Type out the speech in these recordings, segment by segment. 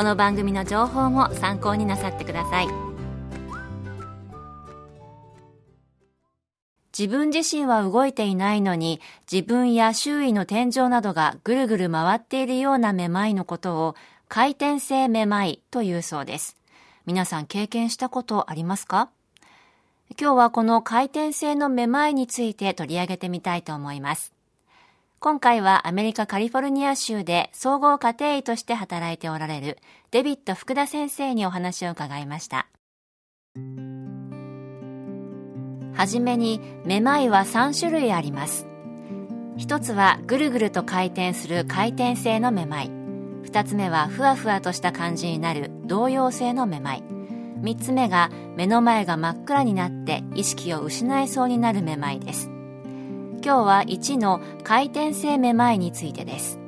この番組の情報も参考になさってください。自分自身は動いていないのに自分や周囲の天井などがぐるぐる回っているようなめまいのことを回転性めまいというそうです。皆さん経験したことありますか？今日はこの回転性のめまいについて取り上げてみたいと思います。今回はアメリカカリフォルニア州で総合家庭医として働いておられるデビッド福田先生にお話を伺いました。はじめにめまいは3種類あります。一つはぐるぐると回転する回転性のめまい。二つ目はふわふわとした感じになる動揺性のめまい。三つ目が目の前が真っ暗になって意識を失いそうになるめまいです。今日は1の回転性めまいについてです。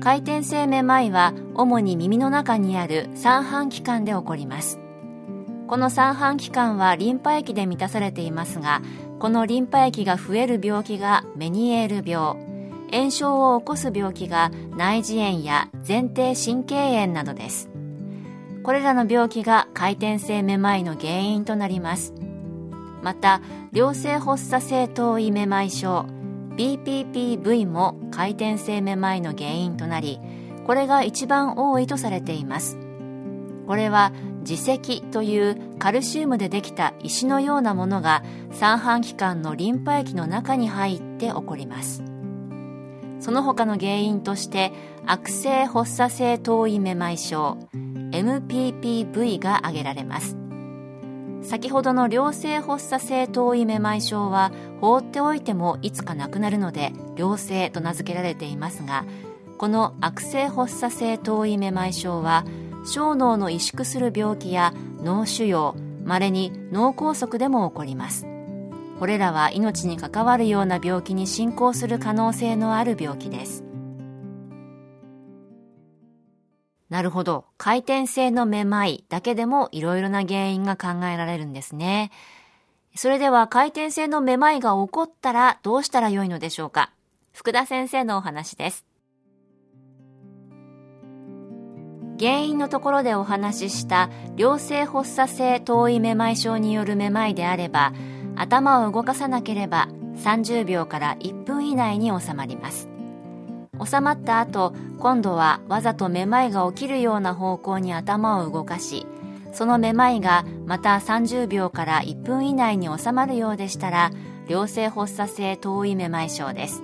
回転性めまいは主に耳の中にある三半規管で起こります。この三半規管はリンパ液で満たされていますがこのリンパ液が増える病気がメニエール病炎症を起こす病気が内耳炎や前庭神経炎などです。これらの病気が回転性めまいの原因となります。また良性発作性頭位めまい症 BPPV も回転性めまいの原因となりこれが一番多いとされています。これは耳石というカルシウムでできた石のようなものが三半規管のリンパ液の中に入って起こります。その他の原因として悪性発作性頭位めまい症 MPPV が挙げられます。先ほどの良性発作性頭位めまい症は放っておいてもいつかなくなるので良性と名付けられていますがこの悪性発作性頭位めまい症は小脳の萎縮する病気や脳腫瘍まれに脳梗塞でも起こります。これらは命に関わるような病気に進行する可能性のある病気です。なるほど。回転性のめまいだけでもいろいろな原因が考えられるんですね。それでは回転性のめまいが起こったらどうしたらよいのでしょうか？福田先生のお話です。原因のところでお話しした良性発作性頭位めまい症によるめまいであれば頭を動かさなければ30秒から1分以内に収まります収まった後今度はわざとめまいが起きるような方向に頭を動かしそのめまいがまた30秒から1分以内に収まるようでしたら良性発作性頭位めまい症です。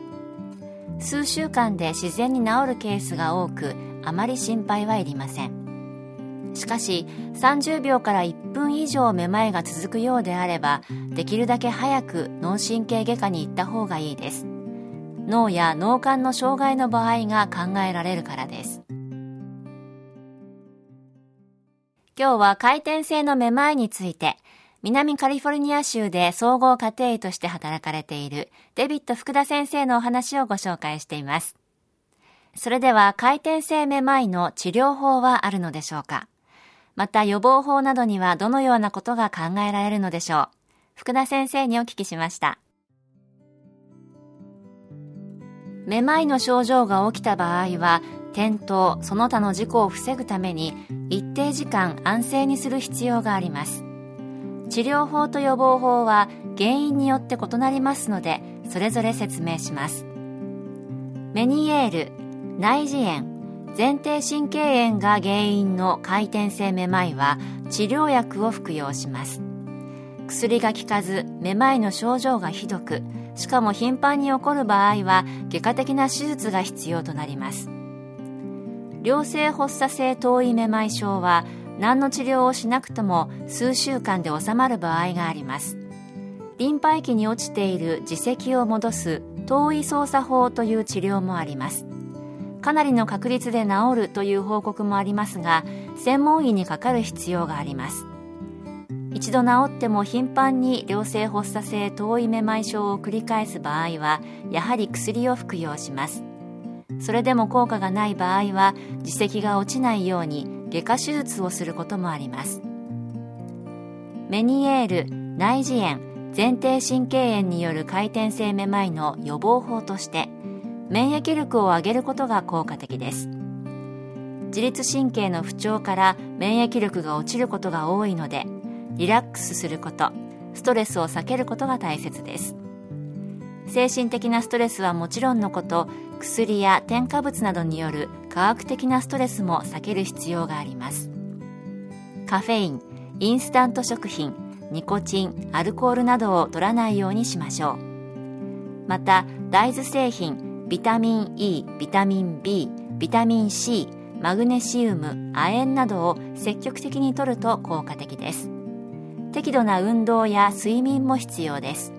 数週間で自然に治るケースが多くあまり心配はいりません。しかし30秒から1分以上めまいが続くようであればできるだけ早く脳神経外科に行った方がいいです。脳や脳幹の障害の場合が考えられるからです。今日は回転性のめまいについて南カリフォルニア州で総合家庭医として働かれているデビッド福田先生のお話をご紹介しています。それでは回転性めまいの治療法はあるのでしょうか？また予防法などにはどのようなことが考えられるのでしょう？福田先生にお聞きしました。めまいの症状が起きた場合は転倒その他の事故を防ぐために一定時間安静にする必要があります。治療法と予防法は原因によって異なりますのでそれぞれ説明します。メニエール内耳炎前庭神経炎が原因の回転性めまいは治療薬を服用します。薬が効かずめまいの症状がひどくしかも頻繁に起こる場合は外科的な手術が必要となります。良性発作性頭位めまい症は何の治療をしなくとも数週間で治まる場合があります。リンパ液に落ちている耳石を戻す頭位操作法という治療もあります。かなりの確率で治るという報告もありますが専門医にかかる必要があります。一度治っても頻繁に良性発作性頭位めまい症を繰り返す場合はやはり薬を服用します。それでも効果がない場合は耳石が落ちないように外科手術をすることもあります。メニエール内耳炎前庭神経炎による回転性めまいの予防法として免疫力を上げることが効果的です。自律神経の不調から免疫力が落ちることが多いのでリラックスすること。ストレスを避けることが大切です。精神的なストレスはもちろんのこと。薬や添加物などによる科学的なストレスも避ける必要があります。カフェインインスタント食品ニコチンアルコールなどを取らないようにしましょう。また大豆製品ビタミン E ビタミン B ビタミン C マグネシウム亜鉛などを積極的に摂ると効果的です。適度な運動や睡眠も必要です。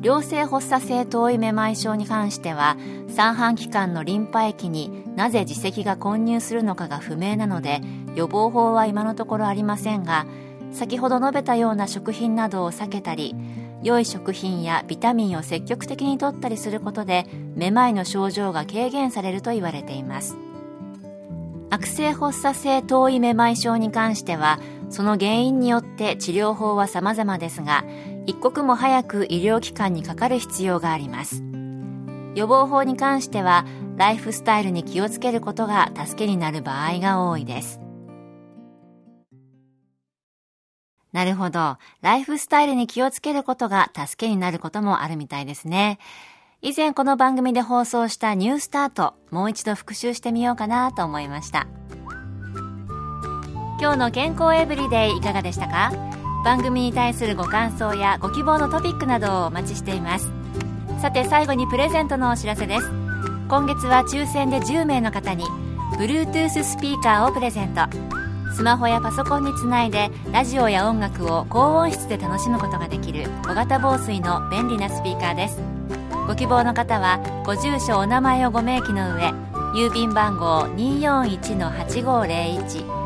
良性発作性頭位めまい症に関しては三半規管のリンパ液になぜ耳石が混入するのかが不明なので予防法は今のところありませんが先ほど述べたような食品などを避けたり良い食品やビタミンを積極的に摂ったりすることでめまいの症状が軽減されると言われています。悪性発作性頭位めまい症に関してはその原因によって治療法は様々ですが一刻も早く医療機関にかかる必要があります予防法に関してはライフスタイルに気をつけることが助けになる場合が多いですなるほど。ライフスタイルに気をつけることが助けになることもあるみたいですね。以前この番組で放送したニュースタート、もう一度復習してみようかなと思いました。今日の健康エブリデイいかがでしたか？番組に対するご感想やご希望のトピックなどをお待ちしています。さて最後にプレゼントのお知らせです。今月は抽選で10名の方に Bluetooth スピーカーをプレゼント。スマホやパソコンにつないでラジオや音楽を高音質で楽しむことができる小型防水の便利なスピーカーです。ご希望の方はご住所お名前をご明記の上郵便番号241-8501